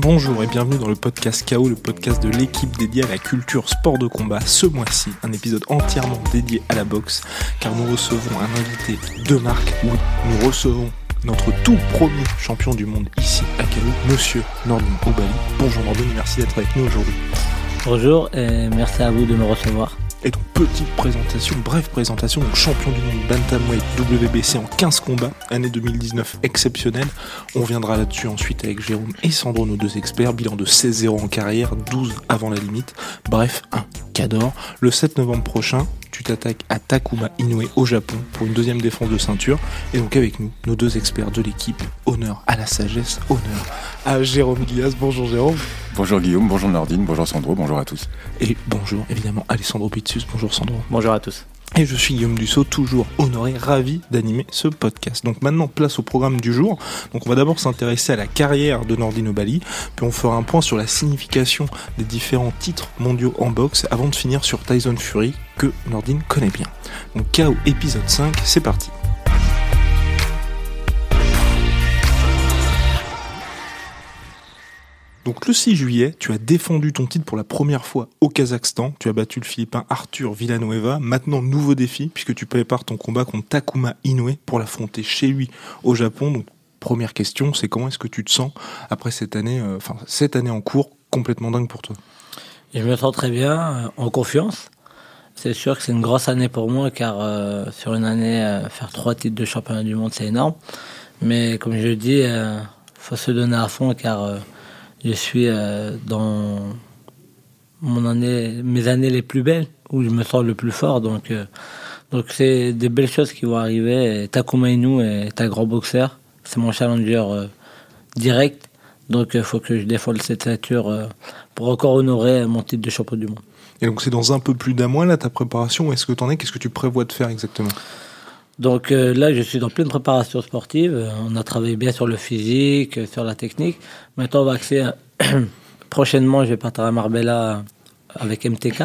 Bonjour et bienvenue dans le podcast KO, le podcast de l'équipe dédiée à la culture sport de combat. Ce mois-ci, un épisode entièrement dédié à la boxe, car nous recevons un invité de marque. Oui, nous recevons notre tout premier champion du monde ici à KO, Monsieur Nordin Oubali. Bonjour Nordin, merci d'être avec nous aujourd'hui. Bonjour et merci à vous de me recevoir. Et donc, petite présentation, brève présentation, donc champion du monde Bantamweight WBC en 15 combats, année 2019 exceptionnelle. On viendra là-dessus ensuite avec Jérôme et Sandro, nos deux experts. Bilan de 16-0 en carrière, 12 avant la limite. Bref, un cador. Le 7 novembre prochain, tu t'attaques à Takuma Inoue au Japon pour une deuxième défense de ceinture. Et donc avec nous, nos deux experts de l'équipe, honneur à la sagesse, honneur à Jérôme Guias. Bonjour Jérôme. Bonjour Guillaume, bonjour Nordine, bonjour Sandro, bonjour à tous. Et bonjour évidemment Alessandro Pitsus, bonjour Sandro. Bonjour à tous. Et je suis Guillaume Dussault, toujours honoré, ravi d'animer ce podcast. Donc maintenant, place au programme du jour. Donc on va d'abord s'intéresser à la carrière de Nordine Bali, puis on fera un point sur la signification des différents titres mondiaux en boxe, avant de finir sur Tyson Fury, que Nordine connaît bien. Donc KO épisode 5, c'est parti. Donc le 6 juillet, tu as défendu ton titre pour la première fois au Kazakhstan. Tu as battu le Philippin Arthur Villanueva. Maintenant, nouveau défi, puisque tu prépares ton combat contre Takuma Inoue pour l'affronter chez lui au Japon. Donc première question, c'est comment est-ce que tu te sens après cette année, euh, cette année en cours complètement dingue pour toi? Je me sens très bien, euh, en confiance. C'est sûr que c'est une grosse année pour moi, car euh, sur une année, faire trois titres de championnat du monde, c'est énorme. Mais comme je dis, il faut se donner à fond, car je suis euh, dans mon année, mes années les plus belles, où je me sens le plus fort. Donc, euh, donc c'est des belles choses qui vont arriver. Takuma Inu est un grand boxeur. C'est mon challenger euh, direct. Donc il faut que je défende cette euh, pour encore honorer mon titre de champion du monde. Et donc c'est dans un peu plus d'un mois là ta préparation. Est-ce que tu en es? Qu'est-ce que tu prévois de faire exactement? Donc euh, là, je suis dans pleine préparation sportive. On a travaillé bien sur le physique, sur la technique. Maintenant, on va axer. à- Prochainement, je vais partir à Marbella avec MTK,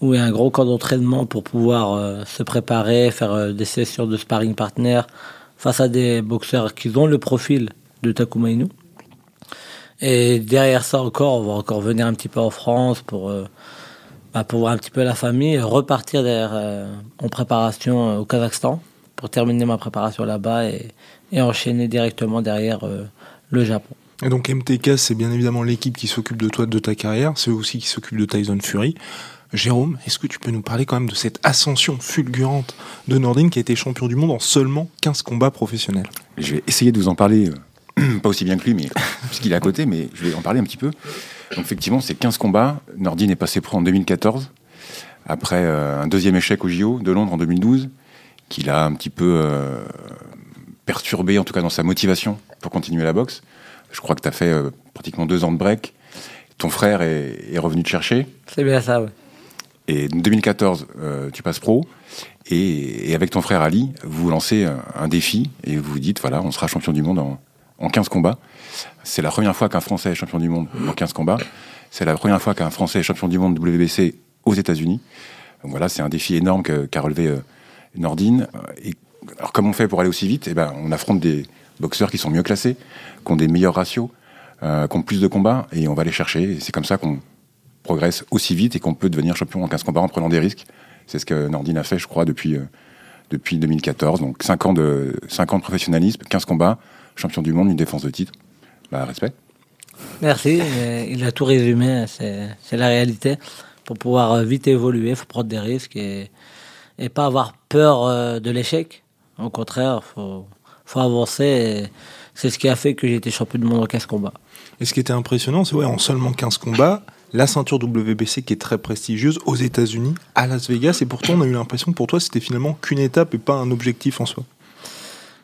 où il y a un gros camp d'entraînement pour pouvoir euh, se préparer, faire euh, des sessions de sparring partner face à des boxeurs qui ont le profil de Takuma Inu. Et derrière ça encore, on va encore venir un petit peu en France pour, euh, bah, pour voir un petit peu la famille, repartir derrière, euh, en préparation euh, au Kazakhstan pour terminer ma préparation là-bas et, et enchaîner directement derrière euh, le Japon. Et donc MTK, c'est bien évidemment l'équipe qui s'occupe de toi, de ta carrière. C'est eux aussi qui s'occupe de Tyson Fury. Jérôme, est-ce que tu peux nous parler quand même de cette ascension fulgurante de Nordine qui a été champion du monde en seulement 15 combats professionnels? Je vais essayer de vous en parler, euh, pas aussi bien que lui, mais puisqu'il est à côté, mais je vais en parler un petit peu. Donc effectivement, c'est 15 combats. Nordine est passé pro en 2014, après euh, un deuxième échec au JO de Londres en 2012, qui l'a un petit peu euh, perturbé, en tout cas dans sa motivation pour continuer la boxe. Je crois que tu as fait euh, pratiquement deux ans de break. Ton frère est, est revenu te chercher. C'est bien ça, oui. Et en 2014, euh, tu passes pro. Et, et avec ton frère Ali, vous vous lancez un, un défi et vous vous dites voilà, on sera champion du monde en, en 15 combats. C'est la première fois qu'un Français est champion du monde en 15 combats. C'est la première fois qu'un Français est champion du monde WBC aux États-Unis. Donc voilà, c'est un défi énorme qu'a relevé euh, Nordine. Et alors, comment on fait pour aller aussi vite? Eh ben, on affronte des boxeurs qui sont mieux classés, qui ont des meilleurs ratios, euh, qui ont plus de combats, et on va les chercher. C'est comme ça qu'on progresse aussi vite et qu'on peut devenir champion en 15 combats en prenant des risques. C'est ce que Nordine a fait, je crois, depuis, euh, depuis 2014. Donc 5 ans, de, 5 ans de professionnalisme, 15 combats, champion du monde, une défense de titre. Bah, respect. Merci, il a tout résumé, c'est c'est la réalité. Pour pouvoir euh, vite évoluer, il faut prendre des risques et, et pas avoir peur euh, de l'échec. Au contraire, il faut, faut avancer. et C'est ce qui a fait que j'ai été champion du monde en 15 combats. Et ce qui était impressionnant, c'est ouais, en seulement 15 combats, la ceinture WBC qui est très prestigieuse aux États-Unis, à Las Vegas, et pourtant on a eu l'impression que pour toi c'était finalement qu'une étape et pas un objectif en soi.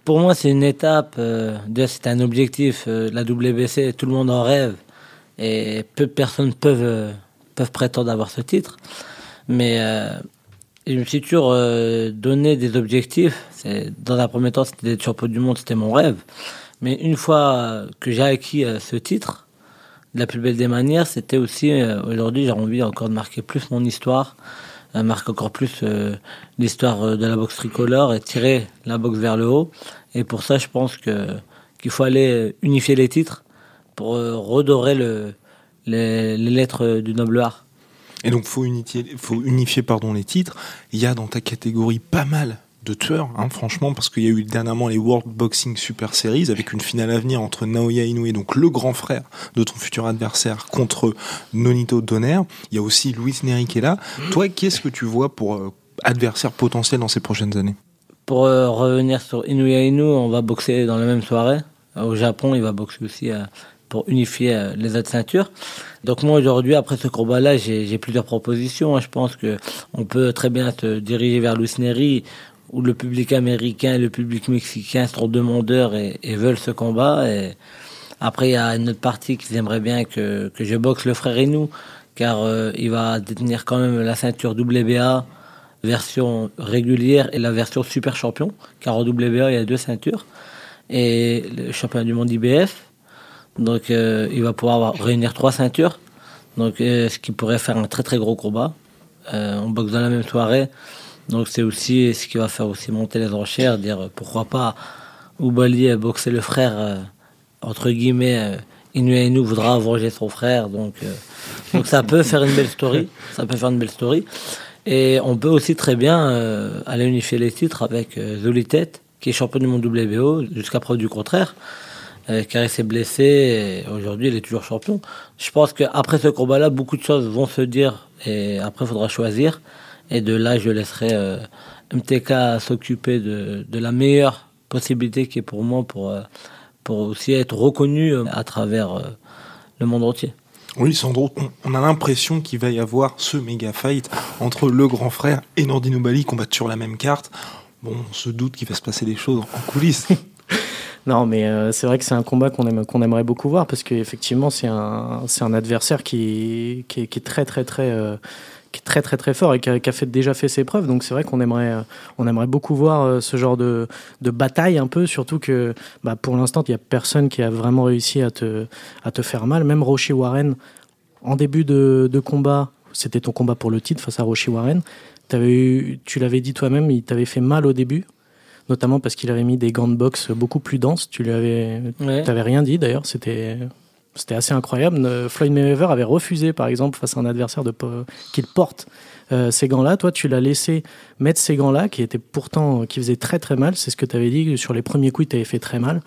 Pour moi, c'est une étape. Euh, c'est un objectif. Euh, la WBC, tout le monde en rêve. Et peu de personnes peuvent, euh, peuvent prétendre avoir ce titre. Mais euh, je me suis toujours donné des objectifs. Dans un premier temps, c'était d'être champion du monde, c'était mon rêve. Mais une fois que j'ai acquis ce titre, de la plus belle des manières, c'était aussi, aujourd'hui, j'ai envie encore de marquer plus mon histoire, euh, marquer encore plus euh, l'histoire euh, de la boxe tricolore et tirer la boxe vers le haut. Et pour ça, je pense que qu'il faut aller unifier les titres pour redorer le, les, lettres du noble art. Et donc, faut unifier, faut unifier pardon, les titres. Il y a dans ta catégorie pas mal de tueurs, hein, franchement, parce qu'il y a eu dernièrement les World Boxing Super Series avec une finale à venir entre Naoya Inoue, donc le grand frère de ton futur adversaire, contre Nonito Donner. Il y a aussi Luis Neri qui est là. Toi, qu'est-ce que tu vois pour euh, adversaire potentiel dans ces prochaines années? Pour euh, revenir sur Inoue, on va boxer dans la même soirée. Au Japon, il va boxer aussi euh, pour unifier les autres ceintures. Donc moi aujourd'hui, après ce combat-là, j'ai plusieurs propositions. Hein. Je pense que on peut très bien se diriger vers Luis Neri où le public américain et le public mexicain sont demandeurs et, veulent ce combat. Et après, il y a une autre partie qui aimerait bien que, que je boxe le frère Inou, car euh, il va détenir quand même la ceinture WBA version régulière et la version super champion, car au WBA, il y a deux ceintures, et le champion du monde IBF. Donc, euh, il va pouvoir réunir trois ceintures, donc euh, ce qui pourrait faire un très très gros combat. on boxe dans la même soirée. Donc c'est aussi ce qui va faire aussi monter les enchères, dire pourquoi pas Oubali boxer le frère, euh, entre guillemets, euh, Inu voudra venger son frère. Donc, euh, donc ça peut faire une belle story. Ça peut faire une belle story. Et on peut aussi très bien euh, aller unifier les titres avec Zolitet, qui est champion du monde WBO, jusqu'à preuve du contraire. car il s'est blessé et aujourd'hui il est toujours champion. Je pense qu'après ce combat-là, beaucoup de choses vont se dire et après il faudra choisir. Et de là, je laisserai euh, MTK s'occuper de, de, la meilleure possibilité qui est pour moi pour, euh, pour aussi être reconnu euh, à travers le monde entier. Oui, Sandro, on a l'impression qu'il va y avoir ce méga fight entre le grand frère et Nordino Bali combattent sur la même carte. Bon, on se doute qu'il va se passer des choses en coulisses. non, mais c'est vrai que c'est un combat qu'on aime, qu'on aimerait beaucoup voir parce qu'effectivement, c'est un, c'est un adversaire qui, qui, est, très, très, très qui est très très très fort et qui a, fait, déjà fait ses preuves. Donc c'est vrai qu'on aimerait, euh, on aimerait beaucoup voir euh, ce genre de, de bataille un peu, surtout que bah, pour l'instant il n'y a personne qui a vraiment réussi à te, à te faire mal. Même Roshi Warren, en début de, de combat, c'était ton combat pour le titre face à Roshi Warren. Avais eu, tu l'avais dit toi-même, il t'avait fait mal au début notamment parce qu'il avait mis des gants de boxe beaucoup plus denses. Tu lui avais, rien dit d'ailleurs. C'était c'était assez incroyable. Euh, Floyd Mayweather avait refusé, par exemple, face à un adversaire de, qu'il porte euh, ces gants-là. Toi, tu l'as laissé mettre ces gants-là, qui étaient pourtant, qui faisaient très très mal. C'est ce que tu avais dit. Sur les premiers coups, tu avais fait très mal.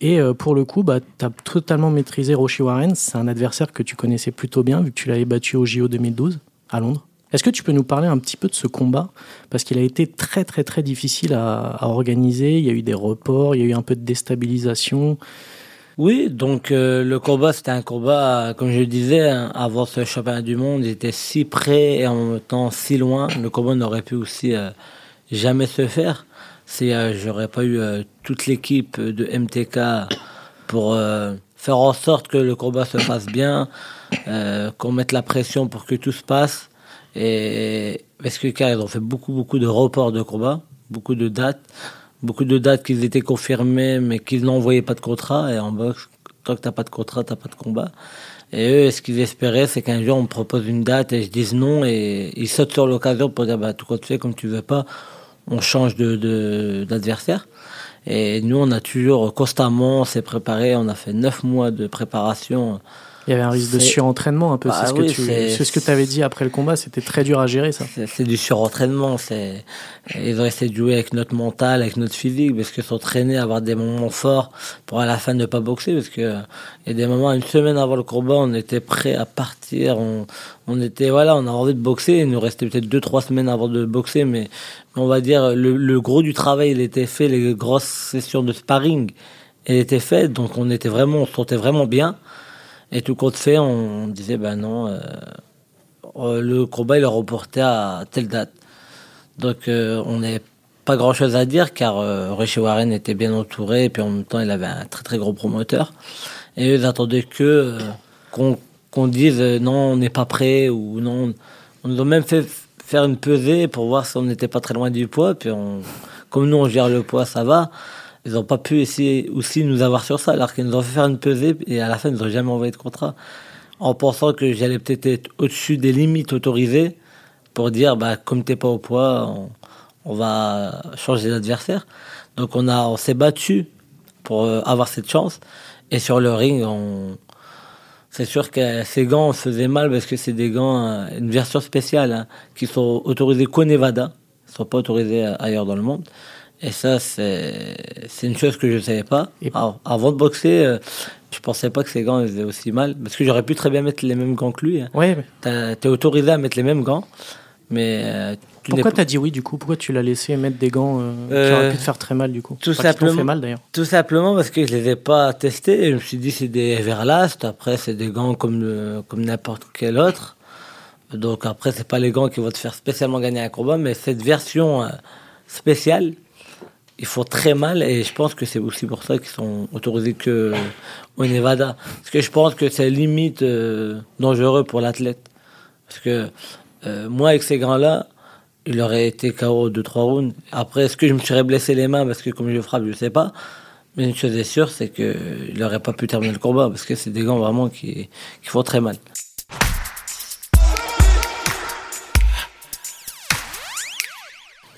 Et euh, pour le coup, bah, tu as totalement maîtrisé Roshi Warren. C'est un adversaire que tu connaissais plutôt bien, vu que tu l'avais battu au JO 2012 à Londres. Est-ce que tu peux nous parler un petit peu de ce combat? Parce qu'il a été très très très difficile à, organiser. Il y a eu des reports, il y a eu un peu de déstabilisation. Oui, donc euh, le combat, c'était un combat, comme je disais, hein, avant ce championnat du monde, il était si près et en même temps si loin. Le combat n'aurait pu aussi euh, jamais se faire si euh, j'aurais pas eu toute l'équipe de MTK pour faire en sorte que le combat se passe bien, qu'on mette la pression pour que tout se passe. Et parce que car ils ont fait beaucoup beaucoup de reports de combat, beaucoup de dates beaucoup de dates qui étaient confirmées, mais qu'ils n'envoyaient pas de contrat. Et en boxe, tant que t'as pas de contrat, t'as pas de combat. Et eux, ce qu'ils espéraient, c'est qu'un jour on me propose une date et je dise non, et ils sautent sur l'occasion pour dire bah tout compte fait, comme tu veux pas, on change de d'adversaire. Et nous, on a toujours constamment, s'est préparé, on a fait neuf mois de préparation il y avait un risque de surentraînement un peu. c'est bah ce, que tu, c'est ce que tu avais dit après le combat. C'était très dur à gérer ça. C'est, du surentraînement. C'est, ils ont essayé de jouer avec notre mental, avec notre physique, parce que s'entraîner, avoir des moments forts pour à la fin ne pas boxer, parce que il y a des moments, une semaine avant le combat, on était prêt à partir. On, on était, voilà, on a envie de boxer. Il nous restait peut-être deux, trois semaines avant de boxer, mais on va dire le, le gros du travail, il était fait. Les grosses sessions de sparring, elles étaient faites. Donc on était vraiment, on se sentait vraiment bien. Et tout compte fait, on, disait, ben non, euh, euh, le combat il est reporté à telle date. Donc euh, on n'est pas grand chose à dire car Richie Warren était bien entouré et puis en même temps il avait un très très gros promoteur. Et ils attendaient que qu'on dise non, on n'est pas prêt ou non. On nous a même fait faire une pesée pour voir si on n'était pas très loin du poids. Puis on, comme nous on gère le poids, ça va ils n'ont pas pu essayer aussi nous avoir sur ça, alors qu'ils nous ont fait faire une pesée et à la fin, ils n'ont jamais envoyé de contrat. En pensant que j'allais peut-être être, au-dessus des limites autorisées pour dire, bah, comme t'es pas au poids, on, va changer d'adversaire. Donc on, on s'est battu pour euh, avoir cette chance. Et sur le ring, on, c'est sûr que ces gants se faisaient mal parce que c'est des gants, euh, une version spéciale, hein, qui sont autorisés qu'au Nevada. Ils sont pas autorisés ailleurs dans le monde. Et ça, c'est une chose que je ne savais pas. Alors, avant de boxer, euh, je pensais pas que ces gants faisaient aussi mal. Parce que j'aurais pu très bien mettre les mêmes gants que lui. hein. Ouais, mais T'as- T'es autorisé à mettre les mêmes gants. Mais euh, tu pourquoi pas- t'as dit oui du coup? Pourquoi tu l'as laissé mettre des gants euh, qui Euh, auraient pu te faire très mal du coup? tout Enfin, simplement. fait mal d'ailleurs. Tout simplement parce que je les ai pas testés. Et je me suis dit, c'est des Everlast. Après, c'est des gants comme, le- comme n'importe quel autre. Donc après, c'est pas les gants qui vont te faire spécialement gagner un combat. Mais cette version spéciale, ils font très mal. Et je pense que c'est aussi pour ça qu'ils sont autorisés que au Nevada. Parce que je pense que c'est limite euh, dangereux pour l'athlète. Parce que euh, moi, avec ces gants-là, il aurait été KO 2-3 rounds. Après, est-ce que je me serais blessé les mains? Parce que comme je frappe, je sais pas. Mais une chose est sûre, c'est qu'il n'aurait pas pu terminer le combat parce que c'est des gants vraiment qui, qui font très mal.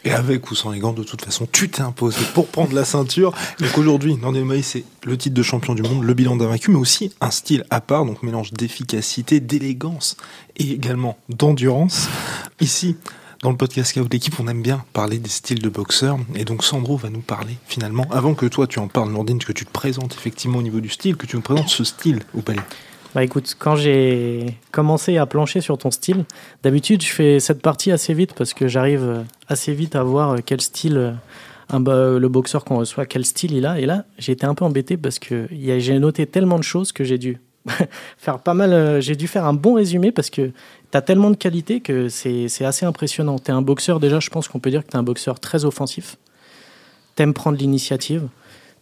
Et avec ou sans les gants, de toute façon, tu t'es imposé pour prendre la ceinture. Donc aujourd'hui, Nordin Maï, c'est le titre de champion du monde, le bilan d'un vaincu, mais aussi un style à part, donc mélange d'efficacité, d'élégance et également d'endurance. Ici, dans le podcast Scout l'équipe, on aime bien parler des styles de boxeurs. Et donc Sandro va nous parler finalement, avant que toi tu en parles, Nordin, que tu te présentes effectivement au niveau du style, que tu nous présentes ce style au palais. Bah écoute, quand j'ai commencé à plancher sur ton style, d'habitude je fais cette partie assez vite parce que j'arrive euh, assez vite à voir euh, quel style euh, le boxeur qu'on reçoit, quel style il a. Et là, j'ai été un peu embêté parce que j'ai noté tellement de choses que j'ai dû faire pas mal. J'ai dû faire un bon résumé parce que tu as tellement de qualités que c'est c'est assez impressionnant. Tu es un boxeur, déjà, je pense qu'on peut dire que tu es un boxeur très offensif. T'aimes prendre l'initiative.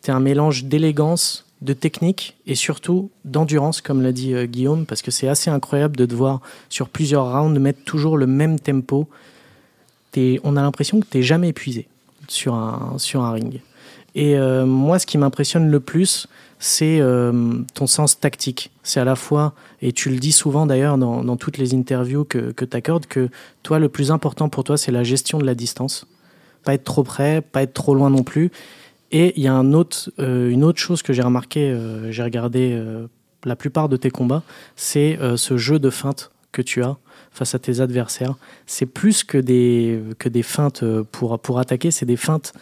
Tu es un mélange d'élégance, de technique et surtout d'endurance, comme l'a dit euh, Guillaume, parce que c'est assez incroyable de te voir sur plusieurs rounds mettre toujours le même tempo. T'es- on a l'impression que tu n'es jamais épuisé sur un, sur un ring. Et euh, moi, ce qui m'impressionne le plus, c'est euh, ton sens tactique. C'est à la fois, et tu le dis souvent d'ailleurs dans, dans toutes les interviews que, que tu accordes, que toi, le plus important pour toi, c'est la gestion de la distance. Pas être trop près, pas être trop loin non plus. Et il y a euh, une autre chose que j'ai remarqué, euh, j'ai regardé euh, la plupart de tes combats, c'est ce jeu de feinte que tu as face à tes adversaires. C'est plus que des, feintes pour, attaquer, c'est des feintes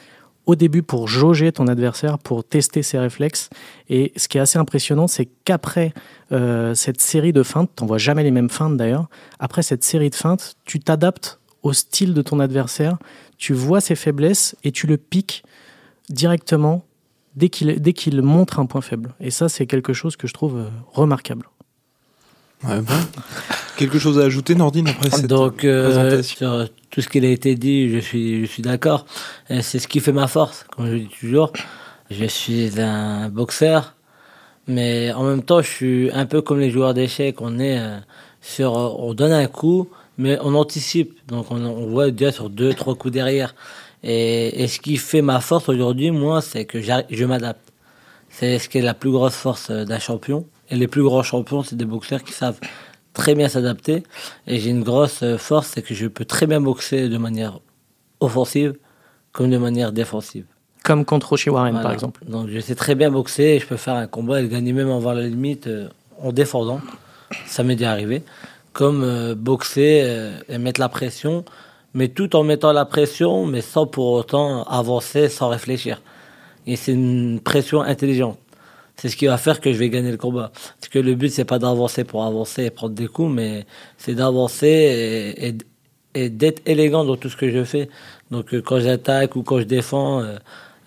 au début pour jauger ton adversaire, pour tester ses réflexes. Et ce qui est assez impressionnant, c'est qu'après cette série de feintes, tu vois jamais les mêmes feintes d'ailleurs, après cette série de feintes, tu t'adaptes au style de ton adversaire, tu vois ses faiblesses et tu le piques directement dès qu'il dès qu'il montre un point faible. Et ça, c'est quelque chose que je trouve euh, remarquable. Ouais, bon. Quelque chose à ajouter, Nordine, après cette Donc, euh, présentation sur tout ce qui a été dit, je suis, je suis d'accord. C'est ce qui fait ma force, comme je dis toujours. Je suis un boxeur, mais en même temps, je suis un peu comme les joueurs d'échecs. On est euh, sur, on donne un coup, mais on anticipe. Donc, on, on voit déjà sur deux, trois coups derrière. Et, et ce qui fait ma force aujourd'hui, moi, c'est que je m'adapte. C'est ce qui est la plus grosse force euh, d'un champion. Et les plus grands champions, c'est des boxeurs qui savent très bien s'adapter. Et j'ai une grosse euh, force, c'est que je peux très bien boxer de manière offensive comme de manière défensive. Comme contre Roshi Warren, Voilà. par exemple. Donc je sais très bien boxer et je peux faire un combat et le gagner même avant la limite euh, en défendant. Ça m'est déjà arrivé. Comme euh, boxer euh, et mettre la pression, mais tout en mettant la pression, mais sans pour autant avancer, sans réfléchir. Et c'est une pression intelligente. C'est ce qui va faire que je vais gagner le combat. Parce que le but, c'est pas d'avancer pour avancer et prendre des coups, mais c'est d'avancer et, d'être élégant dans tout ce que je fais. Donc euh, quand j'attaque ou quand je défends, euh,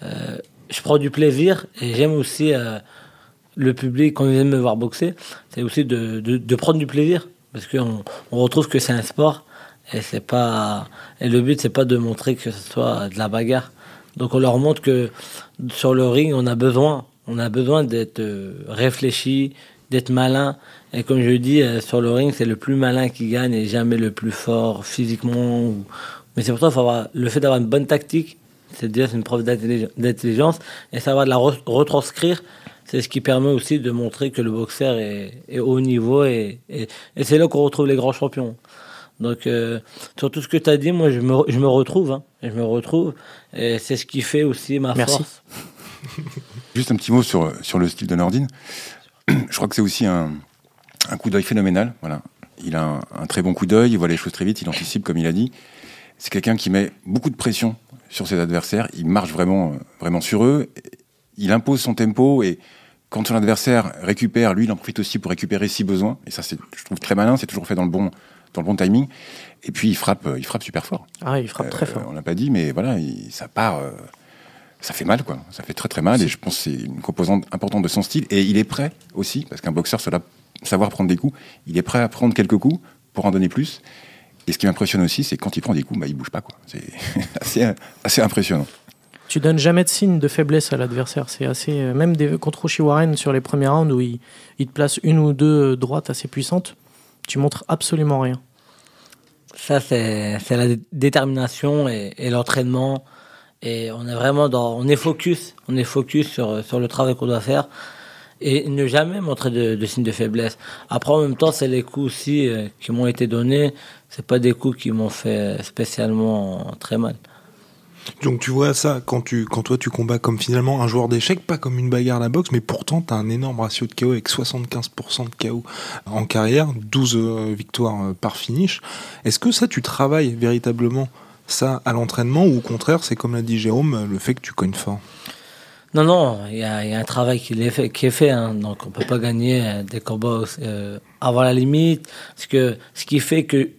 euh, je prends du plaisir et j'aime aussi le public, quand ils aiment me voir boxer, c'est aussi de, prendre du plaisir. Parce qu'on on retrouve que c'est un sport et c'est pas et le but c'est pas de montrer que ce soit de la bagarre. Donc on leur montre que sur le ring on a besoin, on a besoin d'être euh, réfléchi, d'être malin. Et comme je dis, euh, sur le ring c'est le plus malin qui gagne et jamais le plus fort physiquement. Mais c'est pour ça faut avoir le fait d'avoir une bonne tactique, c'est déjà une preuve d'intellig- d'intelligence et savoir de la re- retranscrire. C'est ce qui permet aussi de montrer que le boxeur est, est haut niveau et c'est là qu'on retrouve les grands champions. Donc, euh, sur tout ce que tu as dit, moi, je me, je me retrouve. Hein, je me retrouve. Et c'est ce qui fait aussi ma Merci. force. Juste un petit mot sur, sur le style de Nordine. Je crois que c'est aussi un, un coup d'œil phénoménal. Voilà. Il a un, un très bon coup d'œil, il voit les choses très vite, il anticipe, comme il a dit. C'est quelqu'un qui met beaucoup de pression sur ses adversaires. Il marche vraiment, euh, vraiment sur eux. Il impose son tempo et quand son adversaire récupère, lui, il en profite aussi pour récupérer si besoin. Et ça, c'est, je trouve très malin. C'est toujours fait dans le bon, dans le bon timing. Et puis il frappe, euh, il frappe super fort. Ah, il frappe très Euh, fort. on l'a pas dit, mais voilà, il- ça part, euh, ça fait mal, quoi. Ça fait très très mal. Et je pense que c'est une composante importante de son style. Et il est prêt aussi, parce qu'un boxeur, cela savoir prendre des coups. Il est prêt à prendre quelques coups pour en donner plus. Et ce qui m'impressionne aussi, c'est quand il prend des coups, bah, il bouge pas, quoi. C'est assez, assez impressionnant. Tu donnes jamais de signe de faiblesse à l'adversaire. C'est assez. Même des, contre Oshiwaren sur les premiers rounds où il, il te place une ou deux droites assez puissantes, tu montres absolument rien. Ça, c'est la dé- détermination et, l'entraînement. Et on est vraiment dans. On est focus. On est focus sur, sur le travail qu'on doit faire. Et ne jamais montrer de, de signes de faiblesse. Après, en même temps, c'est les coups aussi euh, qui m'ont été donnés. C'est pas des coups qui m'ont fait spécialement très mal. Donc tu vois ça quand tu quand toi tu combats comme finalement un joueur d'échecs, pas comme une bagarre à la boxe, mais pourtant tu as un énorme ratio de KO avec 75% de KO en carrière, 12 euh, victoires euh, par finish. Est-ce que ça tu travailles véritablement ça à l'entraînement ou au contraire c'est comme l'a dit Jérôme le fait que tu cognes fort? Non, non, il y a, un travail qui est fait, qui est fait hein. donc on peut pas gagner euh, des combats euh, avant la limite. Que ce qui fait que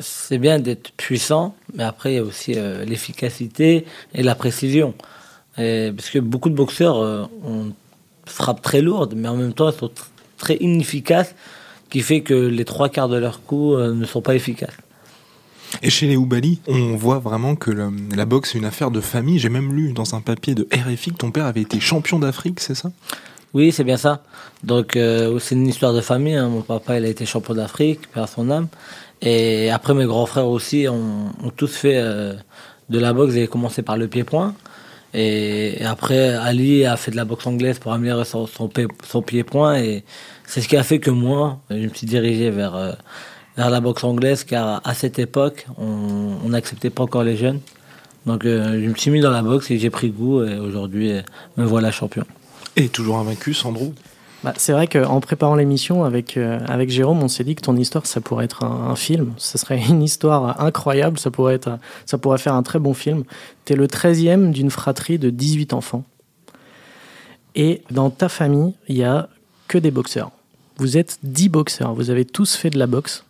c'est bien d'être puissant, mais après il y a aussi euh, l'efficacité et la précision. Et parce que beaucoup de boxeurs euh, frappe très lourde, mais en même temps elles sont tr- très inefficaces, qui fait que les trois quarts de leurs coups euh, ne sont pas efficaces. Et chez les Oubali, on voit vraiment que le- la boxe est une affaire de famille. J'ai même lu dans un papier de RFI que ton père avait été champion d'Afrique, c'est ça? Oui, c'est bien ça. Donc, euh, c'est une histoire de famille. hein. Mon papa, il a été champion d'Afrique, père à son âme. Et après, mes grands frères aussi ont, tous fait euh, de la boxe. Avaient commencé par le pied-point. Et, après, Ali a fait de la boxe anglaise pour améliorer son, son, pied- son pied-point. Et c'est ce qui a fait que moi, je me suis dirigé vers, euh, vers la boxe anglaise, car à cette époque, on n'acceptait pas encore les jeunes. Donc, euh, je me suis mis dans la boxe et j'ai pris goût. Et aujourd'hui, me voilà champion. Et toujours invaincu, Sandro Bah, c'est vrai qu'en préparant l'émission avec, euh, avec Jérôme, on s'est dit que ton histoire, ça pourrait être un, un film. Ce serait une histoire incroyable. Ça pourrait, être, ça pourrait faire un très bon film. Tu es le 13e d'une fratrie de 18 enfants. Et dans ta famille, il y a que des boxeurs. Vous êtes 10 boxeurs. Vous avez tous fait de la boxe.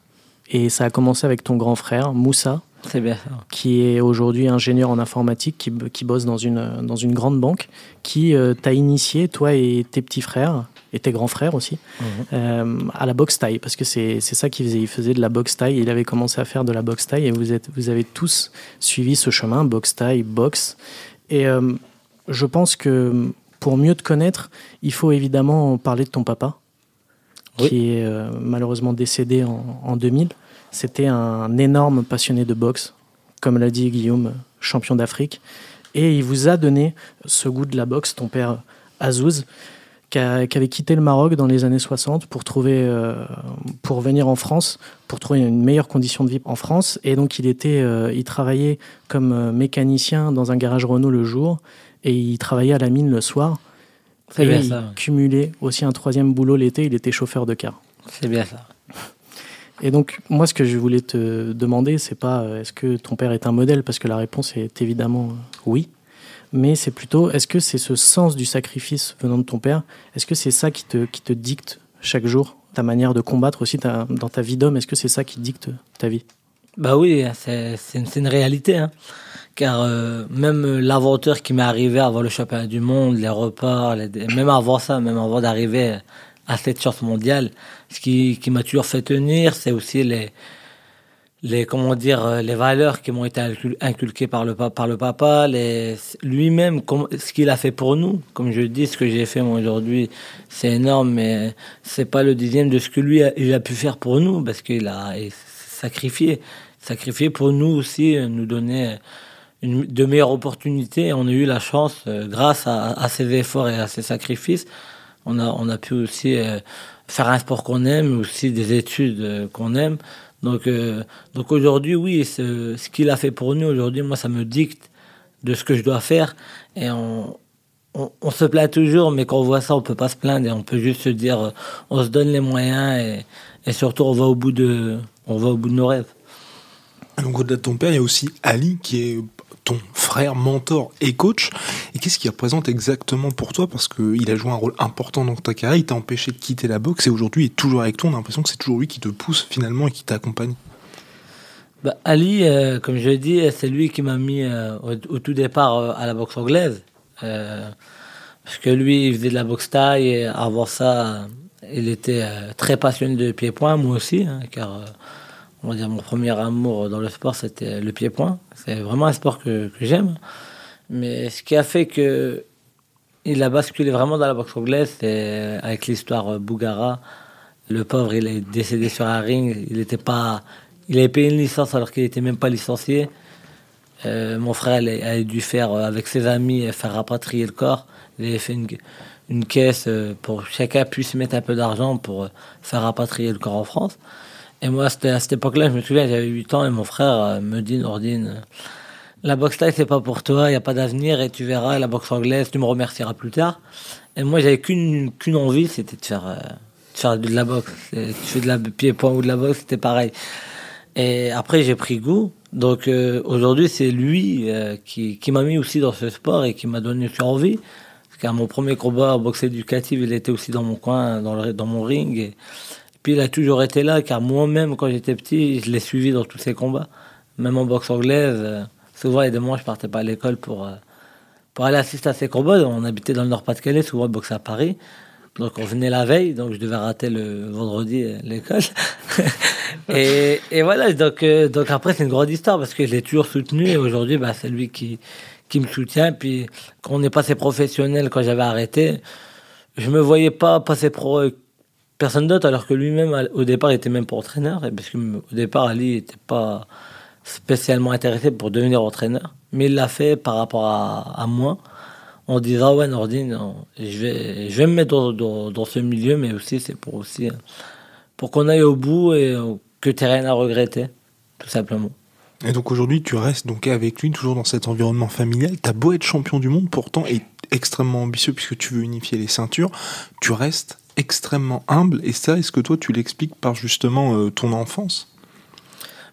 Et ça a commencé avec ton grand frère, Moussa, bien ça. qui est aujourd'hui ingénieur en informatique, qui, qui bosse dans une, dans une grande banque, qui euh, t'a initié, toi et tes petits frères, et tes grands frères aussi, euh, à la boxe taille, parce que c'est c'est ça qu'il faisait. Il faisait de la boxe taille, il avait commencé à faire de la boxe taille, et vous, êtes, vous avez tous suivi ce chemin, boxe taille, boxe. Et euh, je pense que pour mieux te connaître, il faut évidemment parler de ton papa, Oui. qui est euh, malheureusement décédé en, en 2000. C'était un énorme passionné de boxe, comme l'a dit Guillaume, champion d'Afrique. Et il vous a donné ce goût de la boxe, ton père Azouz, qui, a- qui avait quitté le Maroc dans les années 60 pour, trouver, euh, pour venir en France, pour trouver une meilleure condition de vie en France. Et donc il, était, euh, il travaillait comme euh, mécanicien dans un garage Renault le jour et il travaillait à la mine le soir. C'est bien il ça. cumulait aussi un troisième boulot l'été, il était chauffeur de car. C'est bien ça. Et donc, moi, ce que je voulais te demander, c'est pas est-ce que ton père est un modèle, parce que la réponse est évidemment oui. Mais c'est plutôt est-ce que c'est ce sens du sacrifice venant de ton père? Est-ce que c'est ça qui te, qui te dicte chaque jour ta manière de combattre aussi dans ta vie d'homme? Est-ce que c'est ça qui dicte ta vie? Bah oui, c'est une, une réalité. Hein. Car euh, même l'aventure qui m'est arrivée avant le championnat du monde, les repas, même avant ça, même avant d'arriver à cette chance mondiale, ce qui, qui m'a toujours fait tenir, c'est aussi les, les comment dire euh, les valeurs qui m'ont été incul- inculquées par le pa- par le papa les lui-même ce qu'il a fait pour nous. Comme je dis ce que j'ai fait moi aujourd'hui c'est énorme mais c'est pas le dixième de ce que lui a, il a pu faire pour nous parce qu'il a sacrifié sacrifié pour nous aussi nous donner une, de meilleures opportunités. On a eu la chance euh, grâce à, à ses efforts et à ses sacrifices on a on a pu aussi euh, faire un sport qu'on aime aussi des études qu'on aime donc, euh, donc aujourd'hui, oui, ce, ce qu'il a fait pour nous aujourd'hui, moi, ça me dicte de ce que je dois faire. Et on, on, se plaint toujours, mais quand on voit ça, on peut pas se plaindre et on peut juste se dire, euh, on se donne les moyens et, surtout on va au bout de, on va au bout de nos rêves. Donc au-delà de ton père, il y a aussi Ali qui est ton frère, mentor et coach. Et qu'est-ce qu'il représente exactement pour toi? Parce qu'il a joué un rôle important dans ta carrière, il t'a empêché de quitter la boxe et aujourd'hui il est toujours avec toi. On a l'impression que c'est toujours lui qui te pousse finalement et qui t'accompagne. Bah, Ali, euh, comme je dit, c'est lui qui m'a mis euh, au, tout départ euh, à la boxe anglaise. parce que lui, il faisait de la boxe taille et avant ça, il était très passionné de pied-point, moi aussi, hein, car on va dire mon premier amour dans le sport, c'était le pied-point. C'est vraiment un sport que, j'aime. Mais ce qui a fait que il a basculé vraiment dans la boxe anglaise, c'est avec l'histoire Bougara. Le pauvre, il est décédé sur un ring. Il n'était pas, il avait payé une licence alors qu'il n'était même pas licencié. Euh, mon frère a dû faire euh, avec ses amis faire rapatrier le corps. Il avait fait une, une caisse euh, pour que chacun puisse mettre un peu d'argent pour faire rapatrier le corps en France. Et moi, c'était à cette époque-là, je me souviens, j'avais 8 ans et mon frère me dit, Nordine, la boxe taille, c'est pas pour toi, il n'y a pas d'avenir et tu verras, la boxe anglaise, tu me remercieras plus tard. Et moi, j'avais qu'une qu'une envie, c'était de faire, de faire de la boxe. Tu fais de la pied-point ou de la boxe, c'était pareil. Et après, j'ai pris goût. Donc euh, aujourd'hui, c'est lui euh, qui, qui m'a mis aussi dans ce sport et qui m'a donné envie. Car mon premier combat en boxe éducative, il était aussi dans mon coin, dans, le, dans mon ring. Il a toujours été là, car moi-même, quand j'étais petit, je l'ai suivi dans tous ses combats. Même en boxe anglaise, euh, souvent, a des mois, je partais pas à l'école pour, pour aller assister à ses combats. On habitait dans le Nord-Pas-de-Calais, souvent, boxais à Paris. Donc on venait la veille, donc je devais rater le vendredi l'école. et, et, voilà, donc, euh, donc après c'est une grande histoire parce que je l'ai toujours soutenu et aujourd'hui bah, c'est lui qui, qui me soutient. Puis quand on est passé professionnel, quand j'avais arrêté, je me voyais pas passer pro personne d'autre alors que lui-même au départ était même pas entraîneur. Et parce que au départ Ali n'était pas spécialement intéressé pour devenir entraîneur, mais il l'a fait par rapport à, moi on disant ouais Nordine, je vais, je vais me mettre dans, ce milieu, mais aussi c'est pour aussi pour qu'on aille au bout et que tu rien à regretter, tout simplement. Et donc aujourd'hui, tu restes donc avec lui, toujours dans cet environnement familial. T'as beau être champion du monde, pourtant, et extrêmement ambitieux puisque tu veux unifier les ceintures, tu restes extrêmement humble. Et ça, est-ce que toi, tu l'expliques par justement euh, ton enfance?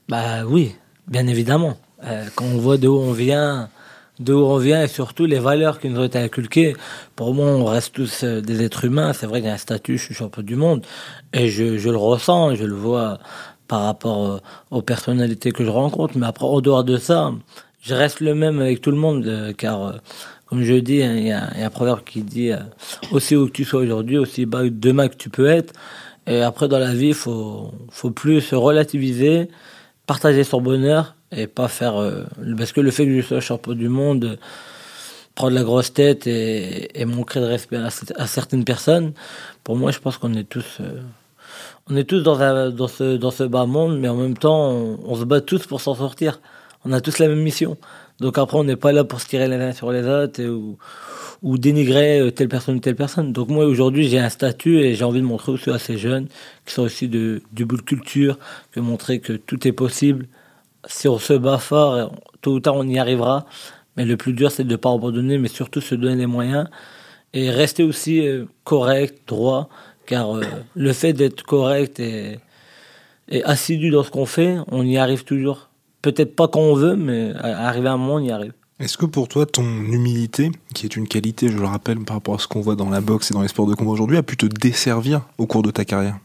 Bah oui, bien évidemment. Euh, quand on voit de où on vient, d'où on vient et surtout les valeurs qui nous ont été inculquées. Pour moi, on reste tous euh, des êtres humains. C'est vrai qu'il y a un statut, je suis champion du monde et je, le ressens, je le vois par rapport aux personnalités que je rencontre. Mais après, au dehors de ça, je reste le même avec tout le monde car, comme je dis, hein, il y, a, un proverbe qui dit aussi où que tu sois aujourd'hui, aussi bas demain que tu peux être. Et après, dans la vie, il faut, faut plus se relativiser, partager son bonheur et pas faire. Euh, parce que le fait que je sois champion du monde, prendre la grosse tête et, manquer de respect à, certaines personnes, pour moi, je pense qu'on est tous. Euh, on est tous dans, ce, dans ce bas monde, mais en même temps, on, se bat tous pour s'en sortir. On a tous la même mission. Donc après, on n'est pas là pour se tirer les uns sur les autres ou, dénigrer euh, telle personne ou telle personne. Donc moi, aujourd'hui, j'ai un statut et j'ai envie de montrer aussi à ces jeunes qui sont aussi du bout de culture, que montrer que tout est possible, si on se bat fort, tôt ou tard on y arrivera. Mais le plus dur, c'est de ne pas abandonner, mais surtout se donner les moyens et rester aussi euh, correct, droit, car euh, le fait d'être correct et, assidu dans ce qu'on fait, on y arrive toujours. Peut-être pas quand on veut, mais arriver à un moment, on y arrive. Est-ce que pour toi, ton humilité, qui est une qualité, je le rappelle, par rapport à ce qu'on voit dans la boxe et dans les sports de combat aujourd'hui, a pu te desservir au cours de ta carrière?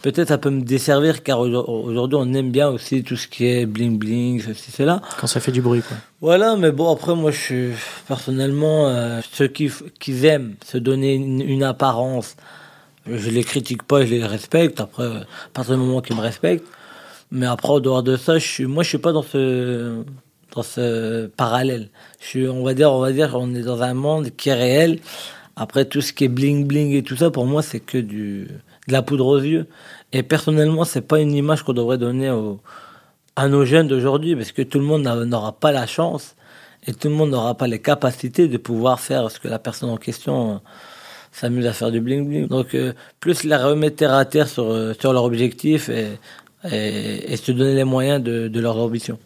Peut-être ça peut me desservir car aujourd'hui on aime bien aussi tout ce qui est bling bling, ceci, cela. Quand ça fait du bruit, quoi. Voilà, mais bon, après, moi, je suis personnellement, euh, ceux qui, qui aiment se donner une, apparence, je les critique pas, je les respecte. Après, à partir du moment qu'ils me respectent. Mais après, en dehors de ça, moi, je suis pas dans ce, dans ce parallèle. Je suis, on va dire, on va dire, on est dans un monde qui est réel. Après, tout ce qui est bling bling et tout ça, pour moi, c'est que du, de la poudre aux yeux. Et personnellement, c'est pas une image qu'on devrait donner à nos jeunes d'aujourd'hui, parce que tout le monde n'aura pas la chance et tout le monde n'aura pas les capacités de pouvoir faire ce que la personne en question euh, s'amuse à faire du bling bling. Donc, euh, plus la remettre à terre sur, euh, sur leur objectif et, et, se donner les moyens de, de leur ambition.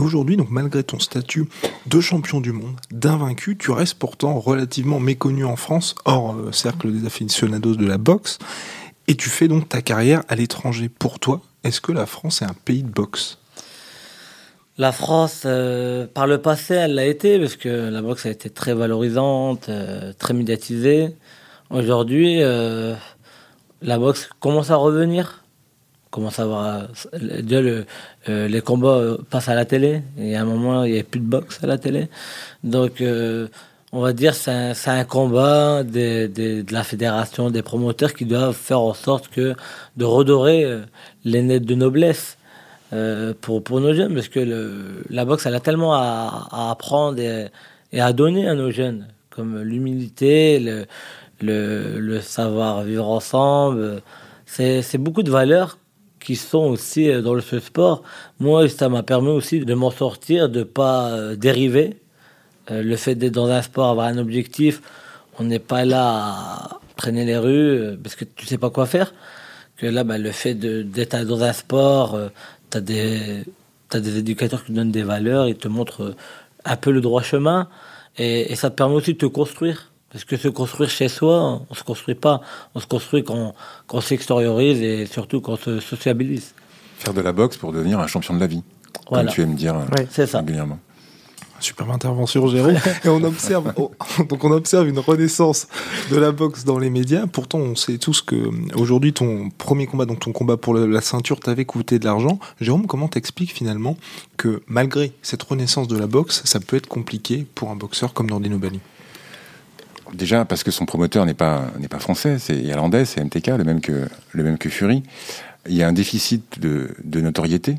Aujourd'hui, donc malgré ton statut de champion du monde, d'invaincu, tu restes pourtant relativement méconnu en France, hors euh, cercle des aficionados de la boxe, et tu fais donc ta carrière à l'étranger. Pour toi, est-ce que la France est un pays de boxe? La France, euh, par le passé, elle l'a été, parce que la boxe a été très valorisante, euh, très médiatisée. Aujourd'hui, la boxe commence à revenir. Commence à euh, les combats euh, passent à la télé. Et à un moment, il n'y a plus de boxe à la télé. Donc, euh, on va dire c'est un, combat de la fédération, des promoteurs qui doivent faire en sorte que de redorer les nets de noblesse pour, nos jeunes, parce que la boxe, elle a tellement à, apprendre et, et à donner à nos jeunes, comme l'humilité, le, savoir vivre ensemble. C'est beaucoup de valeurs qui sont aussi euh, dans le sport. Moi, ça m'a permis aussi de m'en sortir, de pas euh, dériver. Euh, le fait d'être dans un sport, avoir un objectif, on n'est pas là à traîner les rues parce que tu sais pas quoi faire. Que là, bah, le fait d'être dans un sport, tu as des, des éducateurs qui te donnent des valeurs, ils te montrent un peu le droit chemin et, et ça te permet aussi de te construire. Parce que se construire chez soi, on se construit pas. On se construit quand, quand on s'extériorise et surtout quand on se sociabilise. Faire de la boxe pour devenir un champion de la vie, Voilà. comme tu aimes dire euh. C'est ça. régulièrement. Superbe intervention, Jérôme. Et on observe, oh, donc on observe une renaissance de la boxe dans les médias. Pourtant, on sait tous que euh, aujourd'hui, ton premier combat, donc ton combat pour la ceinture, t'avait coûté de l'argent. Jérôme, comment t'expliques finalement que malgré cette renaissance de la boxe, ça peut être compliqué pour un boxeur comme Nordino Bali Déjà parce que son promoteur n'est pas n'est pas français, c'est irlandais, c'est MTK, le même que le même que Fury. Il y a un déficit de, notoriété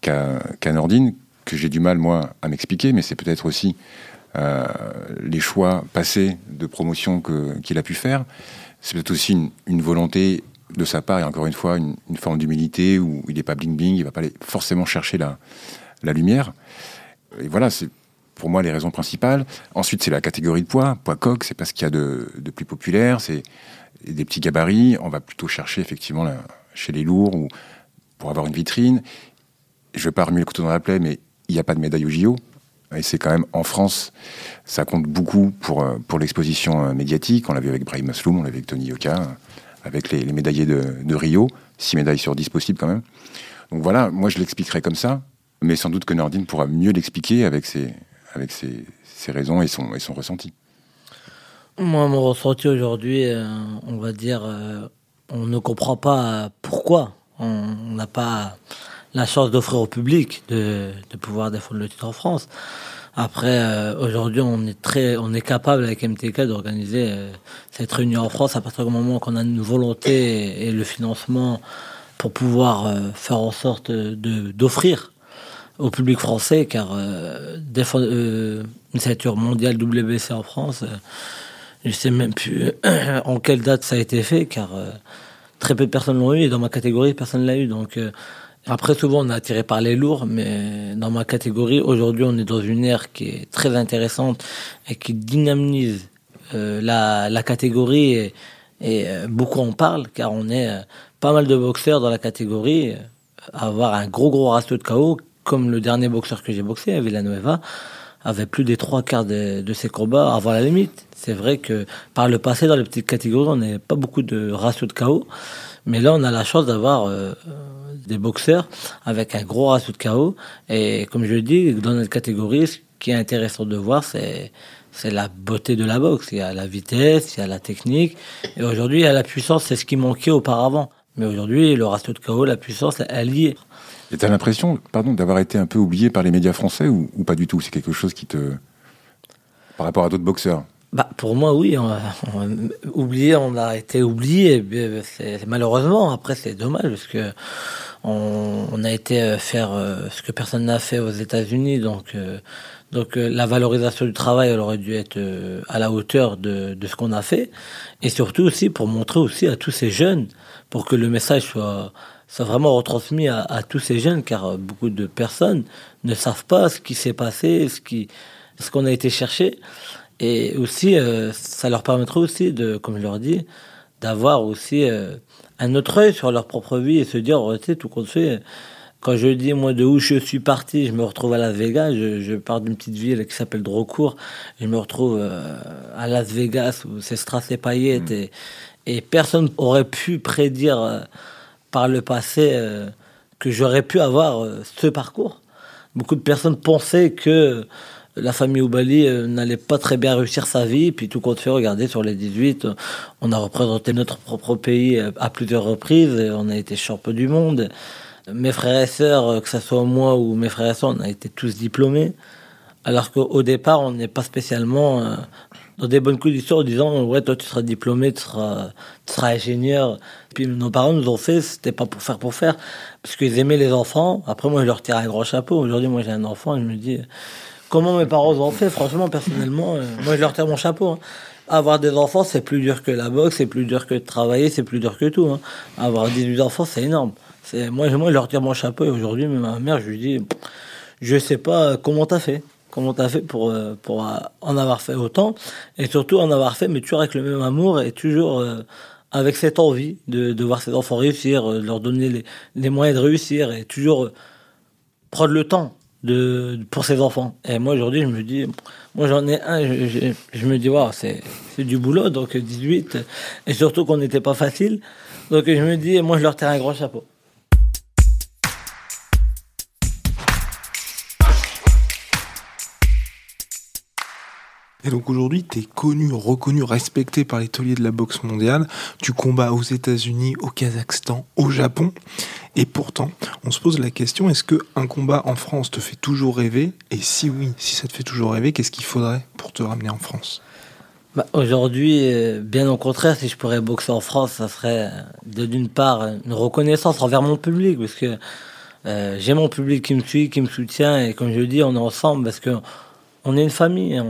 qu'a qu'a Nordine que j'ai du mal moi à m'expliquer, mais c'est peut-être aussi euh, les choix passés de promotion qu'il a pu faire. C'est peut-être aussi une, volonté de sa part et encore une fois une, forme d'humilité où il n'est pas bling bling, il va pas forcément chercher la la lumière. Et voilà, c'est pour moi les raisons principales. Ensuite, c'est la catégorie de poids. Poids coq, c'est pas ce qu'il y a de, plus populaire. C'est des petits gabarits. On va plutôt chercher effectivement chez les lourds ou pour avoir une vitrine. Je vais pas remuer le couteau dans la plaie, mais il n'y a pas de médaille au JO. Et c'est quand même en France, ça compte beaucoup pour, euh, pour l'exposition euh, médiatique. On l'a vu avec Brahim Masloum, on l'a vu avec Tony Yoka, euh, avec les, médaillés de, Rio. 6 médailles sur 10 possibles quand même. Donc voilà, moi je l'expliquerai comme ça, mais sans doute que Nordine pourra mieux l'expliquer avec ses, avec ses, ses raisons et son, et son ressenti. Moi, mon ressenti aujourd'hui, euh, on va dire, euh, on ne comprend pas pourquoi on n'a pas la chance d'offrir au public de, de pouvoir défendre le titre en France. Après, euh, aujourd'hui, on est très, on est capable avec MTK d'organiser cette réunion en France à partir du moment qu'on a une volonté et, et le financement pour pouvoir faire en sorte de d'offrir au public français, car euh, défendre euh, une ceinture mondiale WBC en France, euh, je sais même plus en quelle date ça a été fait, car euh, très peu de personnes l'ont eu et dans ma catégorie, personne ne l'a eu. Donc euh, après, souvent, on est attiré par les lourds, mais dans ma catégorie, aujourd'hui, on est dans une ère qui est très intéressante et qui dynamise la, la catégorie et, beaucoup en parlent, car on est pas mal de boxeurs dans la catégorie, à avoir un gros gros ratio de KO, comme le dernier boxeur que j'ai boxé, Villanueva, avait plus des trois quarts de, ses combats avant la limite. C'est vrai que par le passé, dans les petites catégories, on n'avait pas beaucoup de ratio de KO. Mais là, on a la chance d'avoir euh, des boxeurs avec un gros ratio de KO. Et comme je dis, dans notre catégorie, ce qui est intéressant de voir, c'est c'est la beauté de la boxe. Il y a la vitesse, il y a la technique. Et aujourd'hui, il y a la puissance. C'est ce qui manquait auparavant. Mais aujourd'hui, le ratio de KO, la puissance, elle y est. Et t'as l'impression, pardon, d'avoir été un peu oublié par les médias français ou, pas du tout? C'est quelque chose qui te. par rapport à d'autres boxeurs? Bah, pour moi, oui. On, oublié, on a été oublié. malheureusement. Après, c'est dommage parce que on, a été euh, faire euh, ce que personne n'a fait aux États-Unis. Donc, euh, donc la valorisation du travail, elle aurait dû être à la hauteur de, de ce qu'on a fait. Et surtout aussi pour montrer aussi à tous ces jeunes, pour que le message soit, soit vraiment retransmis à, à tous ces jeunes, car euh, beaucoup de personnes ne savent pas ce qui s'est passé, ce qui, ce qu'on a été chercher. Et aussi, euh, ça leur permettrait aussi, de, comme je leur dis, d'avoir aussi euh, un autre œil sur leur propre vie et se dire, oh, tu sais, tout compte fait, quand je dis moi de où je suis parti, je me retrouve à Las Vegas. Je, pars d'une petite ville qui s'appelle Drocourt. Je me retrouve euh, à Las Vegas où c'est strass et paillettes mm. et, personne aurait pu prédire par le passé euh, que j'aurais pu avoir ce parcours. Beaucoup de personnes pensaient que la famille Oubali n'allait pas très bien réussir sa vie. Puis tout compte fait, regardez, sur les 18, on a représenté notre propre pays à plusieurs reprises. On a été champion du monde mes frères et sœurs, euh, que ce soit moi ou mes frères et sœurs, on a été tous diplômés. Alors qu'au départ, on n'est pas spécialement euh, dans des bonnes conditions en disant Ouais, toi, tu seras diplômé, tu seras, ingénieur. Puis nos parents nous ont fait, c'était pas pour faire pour faire, parce qu'ils aimaient les enfants. Après, moi, je leur tire un grand chapeau. Aujourd'hui, moi, j'ai un enfant et je me dis Comment mes parents ont fait? Franchement, personnellement, euh, moi, je leur tire mon chapeau. Hein. Avoir des enfants, c'est plus dur que la boxe, c'est plus dur que de travailler, c'est plus dur que tout. Hein. Avoir 18 enfants, c'est énorme. Moi, moi, je leur tire mon chapeau et aujourd'hui, ma mère, je lui dis, je sais pas comment t'as fait? Comment t'as fait pour, euh, pour euh, en avoir fait autant et surtout en avoir fait, mais toujours avec le même amour et toujours euh, avec cette envie de, de voir ses enfants réussir, de leur donner les, les moyens de réussir et toujours prendre le temps de, pour ses enfants. Et moi, aujourd'hui, je me dis, moi, j'en ai un, je, je, me dis, wow, c'est du boulot, donc 18, et surtout qu'on n'était pas facile. Donc, je me dis, moi, je leur tire un gros chapeau. Et donc aujourd'hui, tu es connu, reconnu, respecté par les tauliers de la boxe mondiale. Tu combats aux États-Unis, au Kazakhstan, au Japon. Et pourtant, on se pose la question est-ce que un combat en France te fait toujours rêver? Et si oui, si ça te fait toujours rêver, qu'est-ce qu'il faudrait pour te ramener en France? Bah, Aujourd'hui, euh, bien au contraire, si je pourrais boxer en France, ça serait d'une part une reconnaissance envers mon public, parce que euh, j'ai mon public qui me suit, qui me soutient, et comme je le dis, on est ensemble parce que on est une famille.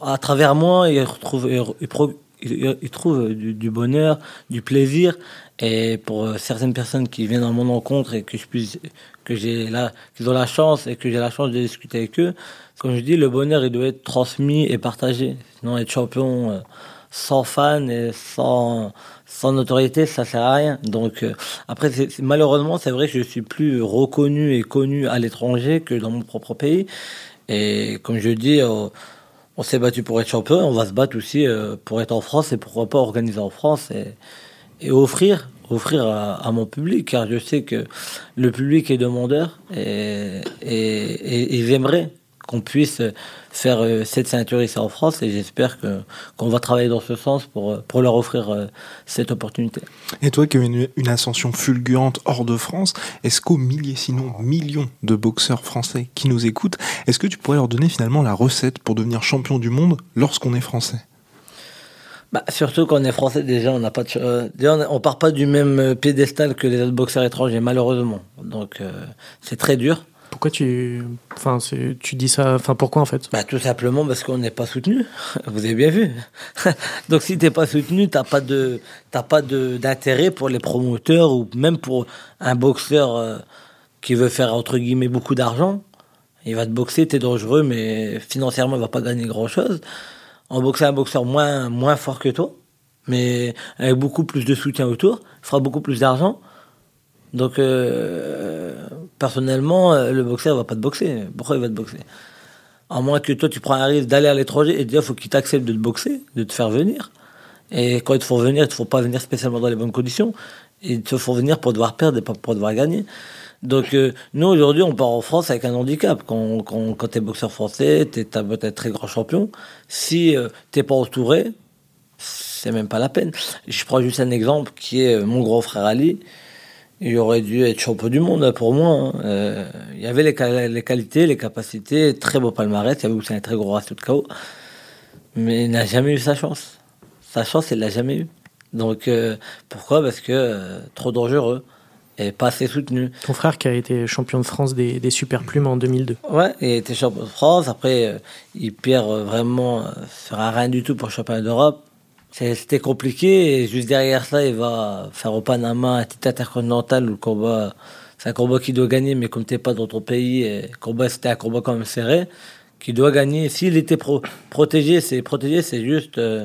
à travers moi, ils retrouvent, ils, trouvent du, bonheur, du plaisir. Et pour euh, certaines personnes qui viennent à mon encontre et que je puisse, que j'ai là, qu'ils ont la chance et que j'ai la chance de discuter avec eux, comme je dis, le bonheur, il doit être transmis et partagé. Sinon, être champion euh, sans fans et sans, sans notoriété, ça sert à rien. Donc, euh, après, malheureusement, c'est vrai que je suis plus reconnu et connu à l'étranger que dans mon propre pays. Et comme je dis, euh, on, s'est battu pour être champion, on va se battre aussi euh, pour être en France et pourquoi pas organiser en France et, offrir, offrir à, mon public, car je sais que le public est demandeur et, et, et ils aimeraient qu'on puisse faire euh, cette ceinture ici en France et j'espère que qu'on va travailler dans ce sens pour, euh, pour leur offrir euh, cette opportunité. Et toi qui as une, une ascension fulgurante hors de France, est-ce qu'aux milliers, sinon millions de boxeurs français qui nous écoutent, est-ce que tu pourrais leur donner finalement la recette pour devenir champion du monde lorsqu'on est français? Bah, surtout quand on est français, déjà, on n'a pas de, on, part pas du même piédestal que les autres boxeurs étrangers, malheureusement. Donc, c'est très dur. Pourquoi tu, enfin, tu dis ça Enfin, pourquoi en fait? Bah, Tout simplement parce qu'on n'est pas soutenu. Vous avez bien vu. Donc, si tu n'es pas soutenu, tu n'as pas de, pas d'intérêt pour les promoteurs ou même pour un boxeur euh, qui veut faire entre guillemets beaucoup d'argent. Il va te boxer, tu es dangereux, mais financièrement, il va pas gagner grand chose. En boxer un boxeur moins, moins fort que toi, mais avec beaucoup plus de soutien autour, il fera beaucoup plus d'argent. Donc, euh, personnellement, euh, le boxeur va pas te boxer. Pourquoi il va te boxer? À moins que toi, tu prends un risque d'aller à l'étranger et il faut qu'il t'accepte de te boxer, de te faire venir. Et quand ils te font venir, ils te font pas venir spécialement dans les bonnes conditions. Ils te font venir pour devoir perdre et pas pour devoir gagner. Donc, euh, nous, aujourd'hui, on part en France avec un handicap. Quand, quand, tu es boxeur français, tu es peut-être très grand champion. Si tu n'es pas entouré, c'est même pas la peine. Je prends juste un exemple qui est mon grand frère Ali il aurait dû être champion du monde pour moi. Hein. Euh, il y avait les, les, qualités, les capacités, très beau palmarès, il y avait aussi un très gros ratio de KO. Mais il n'a jamais eu sa chance. Sa chance, il l'a jamais eu. Donc euh, pourquoi? Parce que euh, trop dangereux et pas assez soutenu. Ton frère qui a été champion de France des, des super plumes en 2002. Ouais, il a été champion de France. Après, il perd vraiment un rien du tout pour le championnat d'Europe. C'était compliqué et juste derrière ça, il va faire au Panama un titre intercontinental où le combat, c'est un combat qui doit gagner, mais comme t'es pas dans ton pays, et combat c'était un combat quand même serré, qui doit gagner. S'il était protégé, c'est protégé, c'est juste euh,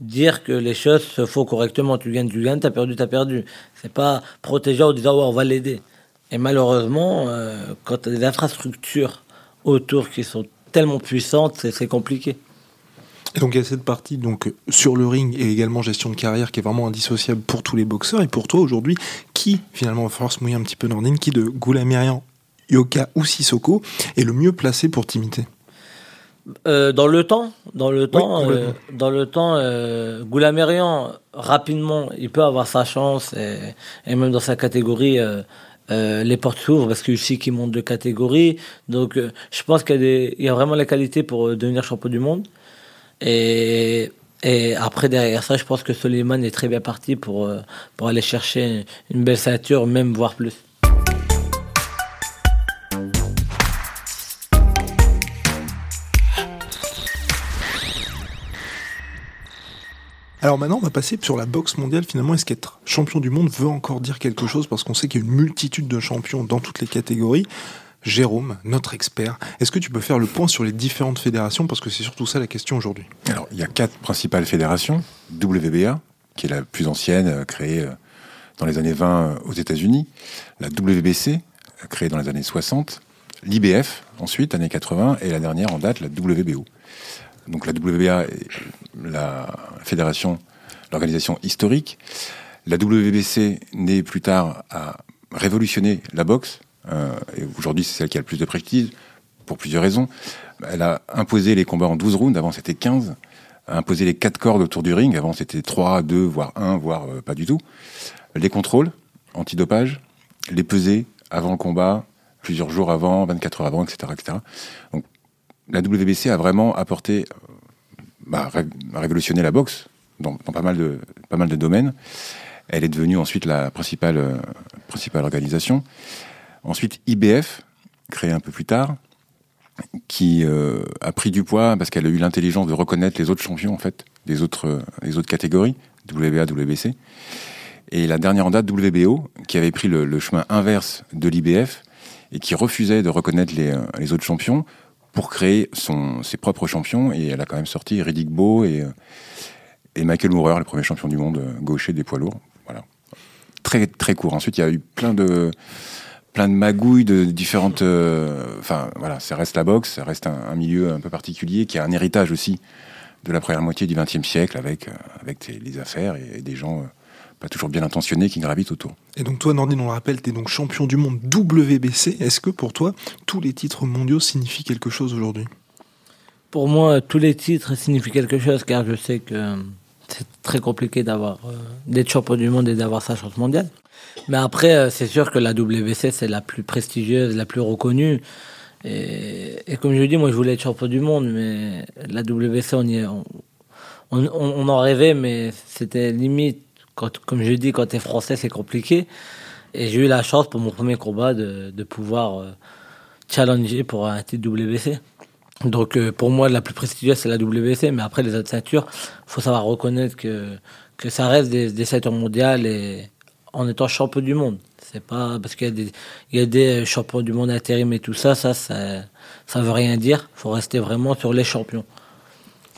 dire que les choses se font correctement. Tu gagnes, tu gagnes, t'as perdu, t'as perdu. C'est pas protéger en disant on va l'aider. Et malheureusement, euh, quand tu as des infrastructures autour qui sont tellement puissantes, c'est compliqué. Donc il y a cette partie donc sur le ring et également gestion de carrière qui est vraiment indissociable pour tous les boxeurs. Et pour toi aujourd'hui, qui finalement va falloir se mouiller un petit peu Nordine, qui de Goulamirian, Yoka ou Sissoko est le mieux placé pour t'imiter? Euh, dans le temps, dans le temps, euh, dans le temps, euh, Goulamirian rapidement, il peut avoir sa chance et, et même dans sa catégorie, euh, les portes s'ouvrent parce qu'il aussi qui monte de catégorie. Donc, je pense qu'il y, y, a vraiment la qualité pour devenir champion du monde. Et, après derrière ça, je pense que Soliman est très bien parti pour pour aller chercher une belle ceinture, même voire plus. Alors maintenant, on va passer sur la boxe mondiale. Finalement, est-ce qu'être champion du monde veut encore dire quelque chose? Parce qu'on sait qu'il y a une multitude de champions dans toutes les catégories. Jérôme, notre expert, est-ce que tu peux faire le point sur les différentes fédérations? Parce que c'est surtout ça la question aujourd'hui. Alors, il y a quatre principales fédérations. WBA, qui est la plus ancienne, euh, créée euh, dans les années 20 euh, aux États-Unis. La WBC, créée dans les années 60. L'IBF, ensuite, années 80. Et la dernière en date, la WBO. Donc la WBA est la fédération, l'organisation historique. La WBC, née plus tard, a révolutionné la boxe. Euh, et aujourd'hui, c'est celle qui a le plus de prestige, pour plusieurs raisons. Elle a imposé les combats en 12 rounds, avant c'était 15. A imposé les 4 cordes autour du ring, avant c'était 3, 2, voire 1, voire euh, pas du tout. Les contrôles, antidopage, les pesées avant le combat, plusieurs jours avant, 24 heures avant, etc. etc. Donc la WBC a vraiment apporté, euh, bah, révolutionné la boxe dans, pas, mal de, domaines. Elle est devenue ensuite la principale organisation. Ensuite, IBF, créée un peu plus tard, qui euh, a pris du poids parce qu'elle a eu l'intelligence de reconnaître les autres champions, en fait, des autres, des autres catégories, WBA, WBC. Et la dernière en date, WBO, qui avait pris le, chemin inverse de l'IBF et qui refusait de reconnaître les, les autres champions pour créer son, ses propres champions. Et elle a quand même sorti Riddick Bowe et, euh, et Michael Moorer, le premier champion du monde euh, gaucher des poids lourds. Voilà. Très, très court. Ensuite, il y a eu plein de, plein de magouilles de différentes. Euh, enfin, voilà, ça reste la boxe, ça reste un, un, milieu un peu particulier qui a un héritage aussi de la première moitié du XXe siècle avec, avec les affaires et, et des gens pas toujours bien intentionnés qui gravitent autour. Et donc toi, Nordine, on le rappelle, tu es donc champion du monde WBC. Est-ce que pour toi, tous les titres mondiaux signifient quelque chose aujourd'hui? Pour moi, tous les titres signifient quelque chose car je sais que c'est très compliqué d'avoir euh, d'être champion du monde et d'avoir sa chance mondiale. Mais après, euh, c'est sûr que la WBC, c'est la plus prestigieuse, la plus reconnue. Et, comme je dis, moi, je voulais être champion du monde, mais la WBC, on, y est, on, en rêvait, mais c'était limite comme je dis, quand tu es français, c'est compliqué. Et j'ai eu la chance pour mon premier combat de, de pouvoir euh, challenger pour un titre WBC. Donc euh, pour moi, la plus prestigieuse, c'est la WBC. Mais après, les autres ceintures, il faut savoir reconnaître que, que ça reste des, des ceintures mondiales et en étant champion du monde. C'est pas parce qu'il y a des, y a des champions du monde intérim et tout ça, ça, ça, ça veut rien dire. Il faut rester vraiment sur les champions.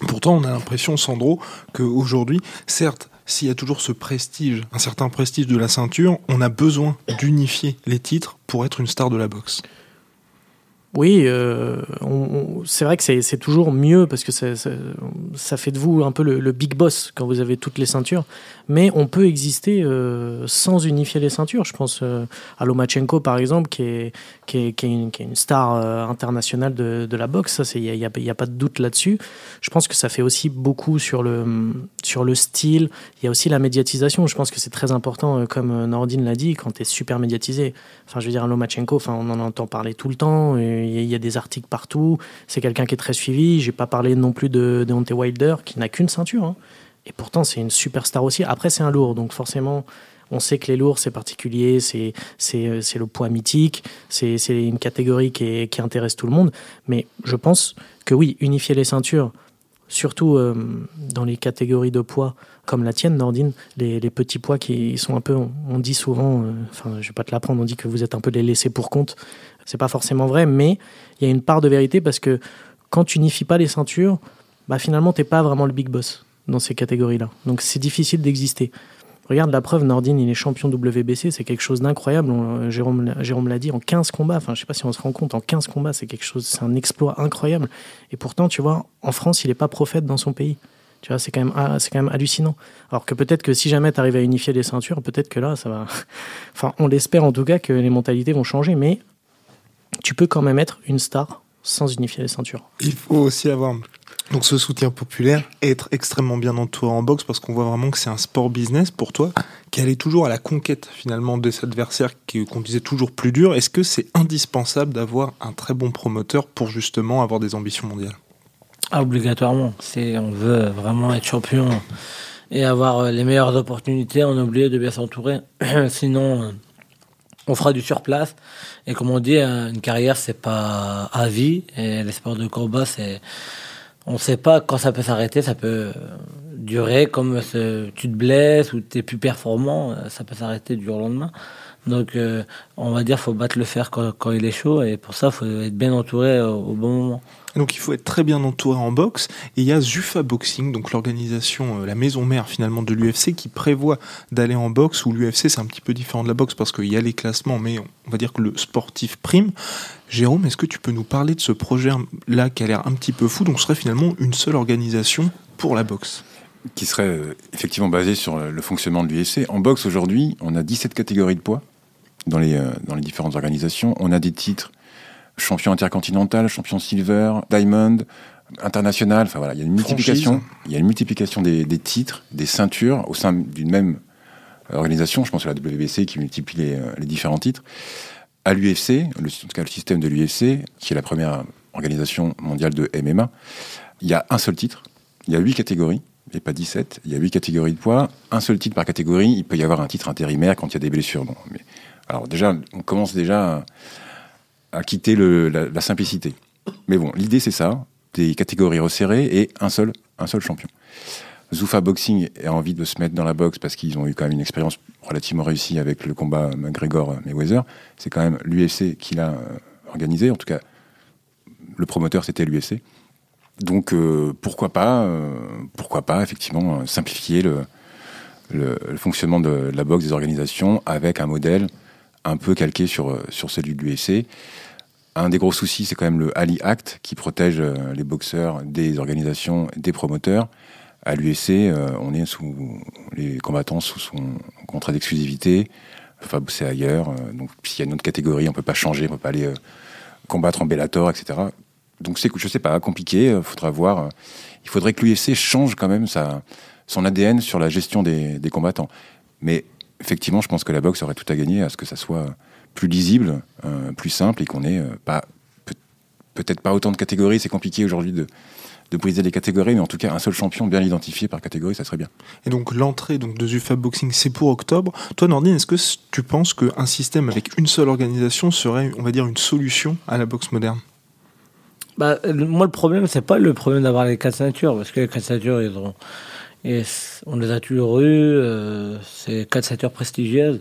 Pourtant, on a l'impression, Sandro, qu'aujourd'hui, certes, s'il y a toujours ce prestige, un certain prestige de la ceinture, on a besoin d'unifier les titres pour être une star de la boxe. Oui, euh, c'est vrai que c'est toujours mieux parce que ça, fait de vous un peu le, big boss quand vous avez toutes les ceintures. Mais on peut exister euh, sans unifier les ceintures. Je pense euh, à Lomachenko par exemple, qui est, une, star internationale de, la boxe. Il n'y a, a, pas de doute là-dessus. Je pense que ça fait aussi beaucoup sur le, style. Il y a aussi la médiatisation. Je pense que c'est très important, comme Nordine l'a dit, quand tu es super médiatisé. Enfin, je veux dire, Lomachenko, enfin, on en entend parler tout le temps. Il y a des articles partout. C'est quelqu'un qui est très suivi. J'ai pas parlé non plus de Deontay Wilder, qui n'a qu'une ceinture. Hein. Et pourtant, c'est une superstar aussi. Après, c'est un lourd. Donc, forcément, on sait que les lourds, c'est particulier. C'est, le poids mythique. C'est, une catégorie qui, qui intéresse tout le monde. Mais je pense que oui, unifier les ceintures, surtout euh, dans les catégories de poids comme la tienne, Nordine, les, les petits poids qui sont un peu, on, on dit souvent, euh, enfin, je vais pas te l'apprendre, on dit que vous êtes un peu les laissés pour compte. C'est pas forcément vrai, mais il y a une part de vérité parce que quand tu unifies pas les ceintures, bah finalement t'es pas vraiment le big boss dans ces catégories-là. Donc c'est difficile d'exister. Regarde la preuve, Nordine, il est champion WBC, c'est quelque chose d'incroyable. On- Jérôme, Jérôme l'a dit, en 15 combats, enfin je sais pas si on se rend compte, en 15 combats, c'est quelque chose, c'est un exploit incroyable. Et pourtant, tu vois, en France, il n'est pas prophète dans son pays. Tu vois, c'est quand même, ah, c'est quand même hallucinant. Alors que peut-être que si jamais tu arrives à unifier les ceintures, peut-être que là, ça va. Enfin, on l'espère en tout cas que les mentalités vont changer, mais tu peux quand même être une star sans unifier les ceintures. Il faut aussi avoir donc ce soutien populaire et être extrêmement bien entouré en boxe parce qu'on voit vraiment que c'est un sport business pour toi qui allait toujours à la conquête finalement de cet adversaire qui- qu'on disait toujours plus dur. Est-ce que c'est indispensable d'avoir un très bon promoteur pour justement avoir des ambitions mondiales? Ah, obligatoirement. Si on veut vraiment être champion et avoir les meilleures opportunités, on est obligé de bien s'entourer. Sinon, on fera du surplace. Et comme on dit, euh, une carrière, c'est pas à vie. Et les sports de combat, c'est. On sait pas quand ça peut s'arrêter. Ça peut durer comme ce- tu te blesses ou tu es plus performant. Ça peut s'arrêter du jour au lendemain. Donc, euh, on va dire, faut battre le fer quand, il est chaud. Et pour ça, faut être bien entouré au bon moment. Donc il faut être très bien entouré en boxe. Et il y a Zufa Boxing, donc l'organisation, euh, la maison mère finalement de l'UFC, qui prévoit d'aller en boxe, où l'UFC c'est un petit peu différent de la boxe parce qu'il y a les classements, mais on va dire que le sportif prime. Jérôme, est-ce que tu peux nous parler de ce projet-là qui a l'air un petit peu fou Donc ce serait finalement une seule organisation pour la boxe? qui serait euh, effectivement basé sur le le fonctionnement de l'UFC. En boxe, aujourd'hui, on a 17 catégories de poids dans les, euh, dans les différentes organisations. On a des titres champion intercontinental, champion silver, diamond, international. Enfin voilà, il y a une multiplication, il y a une multiplication des, des titres, des ceintures au sein d'une même organisation. Je pense à la WBC qui multiplie les, euh, les différents titres. À l'UFC, le, en tout cas le système de l'UFC, qui est la première organisation mondiale de MMA, il y a un seul titre, il y a huit catégories, et pas 17, il y a huit catégories de poids, un seul titre par catégorie, il peut y avoir un titre intérimaire quand il y a des blessures. Bon, mais, alors déjà, on commence déjà à, à quitter la, simplicité. Mais bon, l'idée c'est ça, des catégories resserrées et un seul, un seul champion. Zoufa Boxing a envie de se mettre dans la boxe parce qu'ils ont eu quand même une expérience relativement réussie avec le combat McGregor-Mayweather. C'est quand même l'UFC qui l'a euh, organisé. En tout cas, le promoteur, c'était l'UFC. Donc, euh, pourquoi pas, euh, pourquoi pas, effectivement, simplifier le, fonctionnement de la boxe des organisations avec un modèle un peu calqué sur, euh, sur celui de l'UFC. Un des gros soucis, c'est quand même le Ali Act qui protège euh, les boxeurs des organisations, des promoteurs. À l'UFC, euh, on est sous les combattants sous son contrat d'exclusivité. Enfin, c'est ailleurs. donc, s'il y a une autre catégorie, on peut pas changer, on peut pas aller combattre en Bellator, etc. Donc, c'est, je sais pas, compliqué. faudra voir. Il faudrait que l'UFC change quand même son ADN sur la gestion des, des combattants. Mais effectivement, je pense que la boxe aurait tout à gagner à ce que ça soit plus lisible, euh, plus simple et qu'on ait euh, pas peut-être pas autant de catégories. C'est compliqué aujourd'hui de, de briser les catégories, mais en tout cas un seul champion bien identifié par catégorie, ça serait bien. Et donc l'entrée donc de Zufa Boxing, c'est pour octobre. Toi, Nordine, est-ce que tu penses qu'un système avec une seule organisation serait, on va dire, une solution à la boxe moderne? Bah, le- moi, le problème, c'est pas le problème d'avoir les quatre ceintures, parce que les quatre ceintures, ils ont, et on les a toujours euh, c'est quatre ceintures prestigieuses.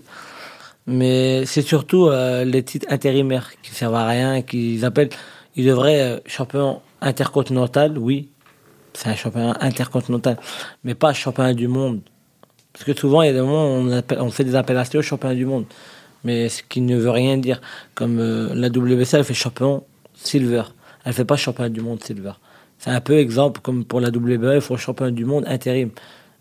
Mais c'est surtout euh, les titres intérimaires qui servent à rien, qu'ils appellent, ils devraient euh, champion intercontinental, oui, c'est un championnat intercontinental, mais pas championnat du monde. Parce que souvent, il y a des moments où on, appelle- on fait des appellations championnat du monde, mais ce qui ne veut rien dire. Comme euh, la WBC, elle fait champion silver. Elle fait pas championnat du monde silver. C'est un peu exemple comme pour la WBA, il faut championnat du monde intérim.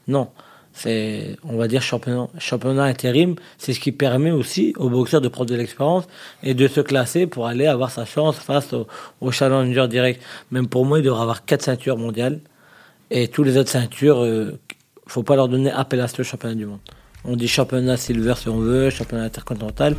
Non, c'est on va dire championnat, intérim, c'est ce qui permet aussi aux boxeurs de prendre de l'expérience et de se classer pour aller avoir sa chance face au, au challenger direct. Même pour moi, il devrait avoir quatre ceintures mondiales et tous les autres ceintures, euh, faut pas leur donner appellation championnat du monde. On dit championnat silver si on veut, championnat intercontinental,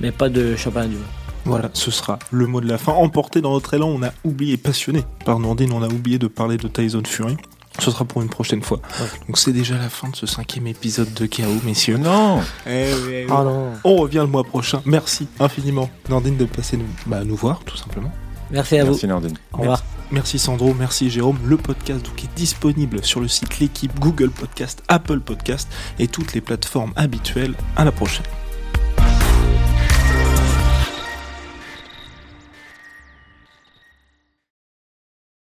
mais pas de championnat du monde. Voilà, ce sera le mot de la fin. Emporté dans notre élan, on a oublié, passionné par Nordine, on a oublié de parler de Tyson Fury. Ce sera pour une prochaine fois. Donc c'est déjà la fin de ce cinquième épisode de KO, messieurs. Non Eh oui, eh oui. Ah non. On revient le mois prochain. Merci infiniment, Nordine, de passer nous, bah, nous voir, tout simplement. Merci à Merci Nordine. vous. Au revoir. Merci Sandro, merci Jérôme. Le podcast donc, est disponible sur le site L'équipe, Google Podcast, Apple Podcast et toutes les plateformes habituelles. À la prochaine.